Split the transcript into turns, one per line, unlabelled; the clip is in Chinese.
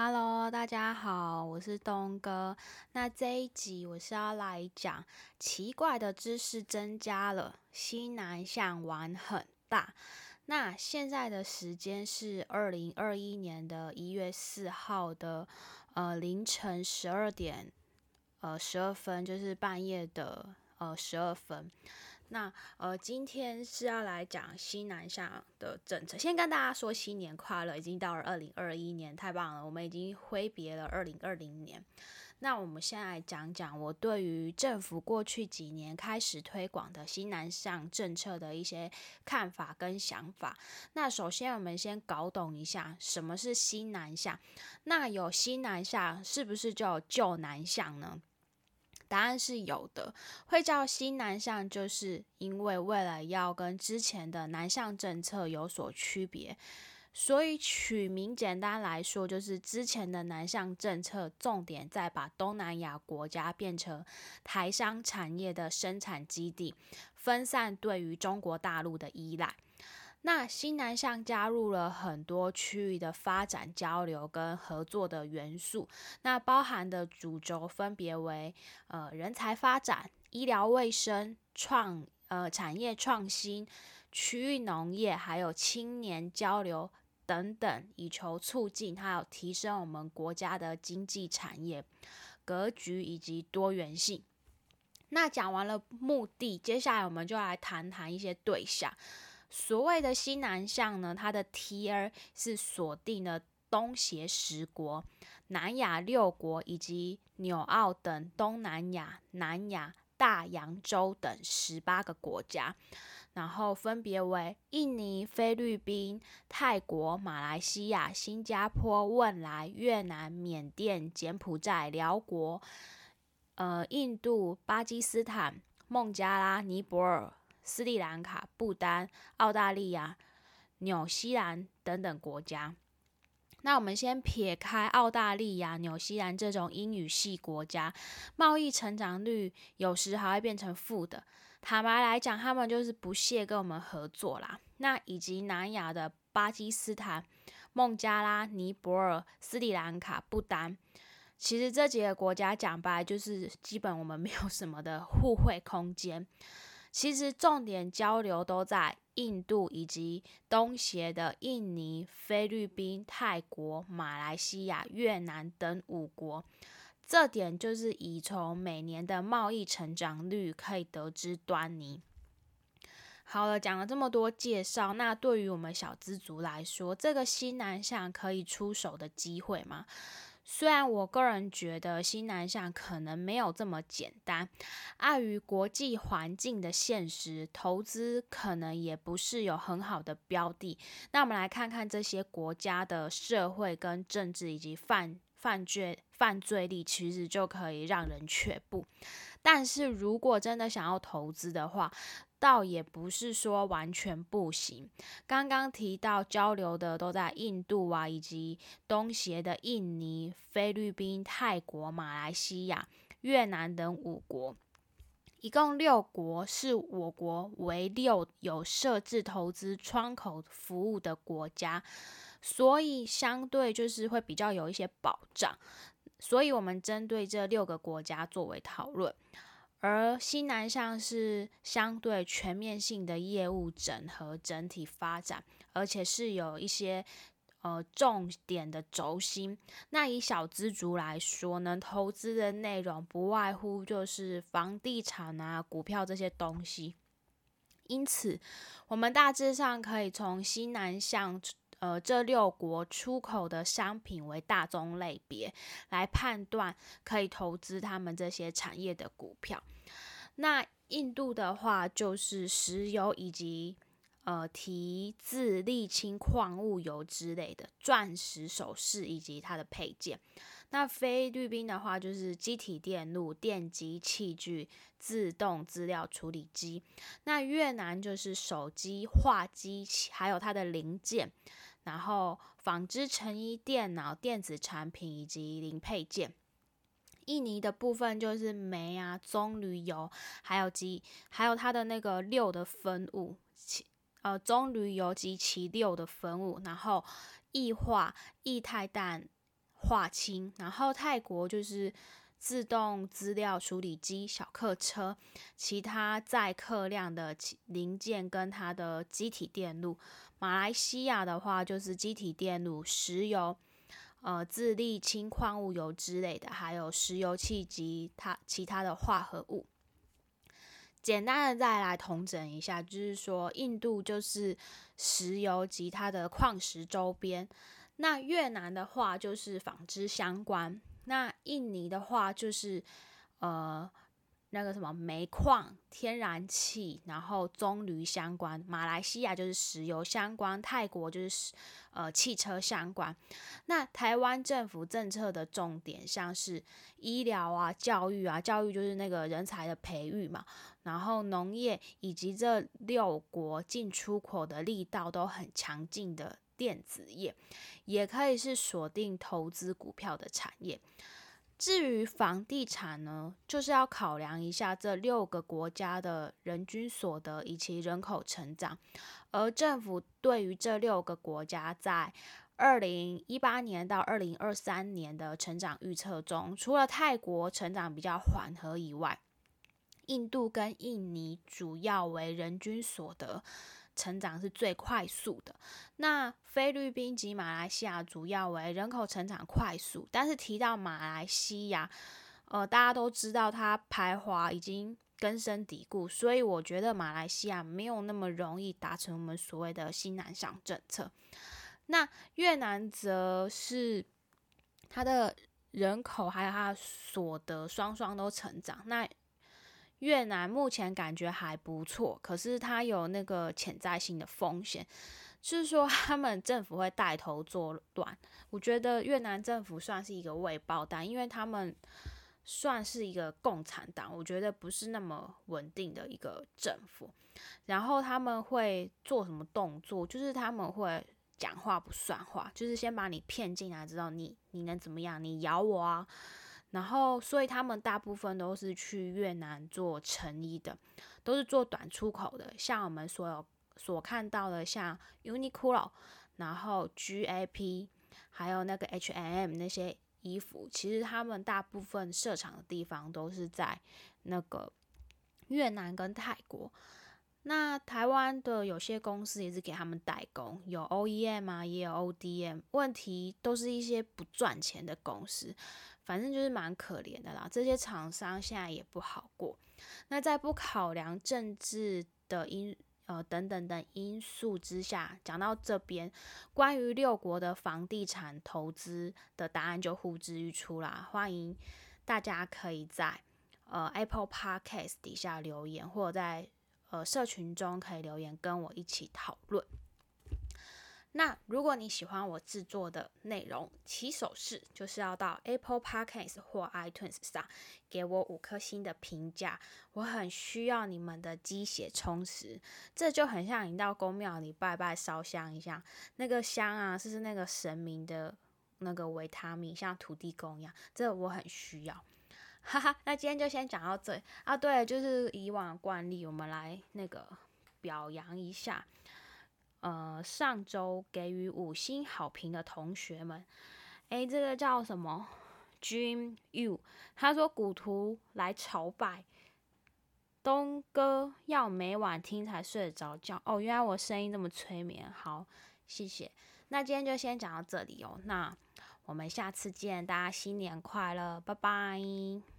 Hello，大家好，我是东哥。那这一集我是要来讲奇怪的知识增加了，西南向玩很大。那现在的时间是二零二一年的一月四号的呃凌晨十二点呃十二分，就是半夜的呃十二分。那呃，今天是要来讲西南向的政策。先跟大家说新年快乐，已经到了二零二一年，太棒了，我们已经挥别了二零二零年。那我们先来讲讲我对于政府过去几年开始推广的西南向政策的一些看法跟想法。那首先我们先搞懂一下什么是西南向。那有西南向，是不是就旧南向呢？答案是有的，会叫新南向，就是因为为了要跟之前的南向政策有所区别，所以取名简单来说，就是之前的南向政策重点在把东南亚国家变成台商产业的生产基地，分散对于中国大陆的依赖。那新南向加入了很多区域的发展交流跟合作的元素，那包含的主轴分别为呃人才发展、医疗卫生、创呃产业创新、区域农业，还有青年交流等等，以求促进还有提升我们国家的经济产业格局以及多元性。那讲完了目的，接下来我们就来谈谈一些对象。所谓的西南向呢，它的 Tier 是锁定了东协十国、南亚六国以及纽澳等东南亚、南亚、大洋洲等十八个国家，然后分别为印尼、菲律宾、泰国、马来西亚、新加坡、汶莱、越南、缅甸、柬埔寨、辽国、呃、印度、巴基斯坦、孟加拉、尼泊尔。斯里兰卡、不丹、澳大利亚、纽西兰等等国家。那我们先撇开澳大利亚、纽西兰这种英语系国家，贸易成长率有时还会变成负的。坦白来讲，他们就是不屑跟我们合作啦。那以及南亚的巴基斯坦、孟加拉、尼泊尔、斯里兰卡、不丹，其实这几个国家讲白就是基本我们没有什么的互惠空间。其实重点交流都在印度以及东协的印尼、菲律宾、泰国、马来西亚、越南等五国，这点就是以从每年的贸易成长率可以得知端倪。好了，讲了这么多介绍，那对于我们小资族来说，这个西南向可以出手的机会吗？虽然我个人觉得新南向可能没有这么简单，碍于国际环境的现实，投资可能也不是有很好的标的。那我们来看看这些国家的社会跟政治以及犯犯罪犯罪率，其实就可以让人却步。但是如果真的想要投资的话，倒也不是说完全不行。刚刚提到交流的都在印度啊，以及东协的印尼、菲律宾、泰国、马来西亚、越南等五国，一共六国是我国为六有设置投资窗口服务的国家，所以相对就是会比较有一些保障。所以我们针对这六个国家作为讨论。而西南向是相对全面性的业务整合整体发展，而且是有一些呃重点的轴心。那以小资族来说呢，投资的内容不外乎就是房地产啊、股票这些东西。因此，我们大致上可以从西南向。呃，这六国出口的商品为大宗类别来判断，可以投资他们这些产业的股票。那印度的话，就是石油以及呃提质沥青矿物油之类的钻石首饰以及它的配件。那菲律宾的话，就是机体电路、电机器具、自动资料处理机。那越南就是手机、画机还有它的零件。然后纺织成衣、电脑、电子产品以及零配件。印尼的部分就是煤啊、棕榈油，还有及还有它的那个六的分物，其呃棕榈油及其六的分物。然后液化、液态氮、化氢，然后泰国就是自动资料处理机、小客车，其他载客量的零件跟它的机体电路。马来西亚的话就是机体电路、石油、呃、自力氢矿物油之类的，还有石油气及它其他的化合物。简单的再来统整一下，就是说印度就是石油及它的矿石周边，那越南的话就是纺织相关，那印尼的话就是呃。那个什么煤矿、天然气，然后棕榈相关；马来西亚就是石油相关；泰国就是呃汽车相关。那台湾政府政策的重点像是医疗啊、教育啊，教育就是那个人才的培育嘛。然后农业以及这六国进出口的力道都很强劲的电子业，也可以是锁定投资股票的产业。至于房地产呢，就是要考量一下这六个国家的人均所得以及人口成长，而政府对于这六个国家在二零一八年到二零二三年的成长预测中，除了泰国成长比较缓和以外，印度跟印尼主要为人均所得。成长是最快速的。那菲律宾及马来西亚主要为人口成长快速，但是提到马来西亚，呃，大家都知道它排华已经根深蒂固，所以我觉得马来西亚没有那么容易达成我们所谓的新南向政策。那越南则是它的人口还有它所得双双都成长。那越南目前感觉还不错，可是它有那个潜在性的风险，就是说他们政府会带头作乱。我觉得越南政府算是一个未爆弹，因为他们算是一个共产党，我觉得不是那么稳定的一个政府。然后他们会做什么动作？就是他们会讲话不算话，就是先把你骗进来，知道你你能怎么样？你咬我啊！然后，所以他们大部分都是去越南做成衣的，都是做短出口的。像我们所有所看到的，像 Uniqlo，然后 GAP，还有那个 H&M 那些衣服，其实他们大部分设厂的地方都是在那个越南跟泰国。那台湾的有些公司也是给他们代工，有 OEM 啊，也有 ODM。问题都是一些不赚钱的公司。反正就是蛮可怜的啦，这些厂商现在也不好过。那在不考量政治的因呃等等等因素之下，讲到这边，关于六国的房地产投资的答案就呼之欲出啦。欢迎大家可以在呃 Apple Podcast 底下留言，或者在呃社群中可以留言跟我一起讨论。那如果你喜欢我制作的内容，起手式就是要到 Apple Podcast 或 iTunes 上给我五颗星的评价。我很需要你们的鸡血充实，这就很像你到公庙里拜拜烧香一样，那个香啊，是那个神明的那个维他命，像土地公一样，这我很需要。哈哈，那今天就先讲到这啊。对，就是以往惯例，我们来那个表扬一下。呃，上周给予五星好评的同学们，诶，这个叫什么？Dream You，他说古图来朝拜，东哥要每晚听才睡得着觉。哦，原来我声音这么催眠，好，谢谢。那今天就先讲到这里哦，那我们下次见，大家新年快乐，拜拜。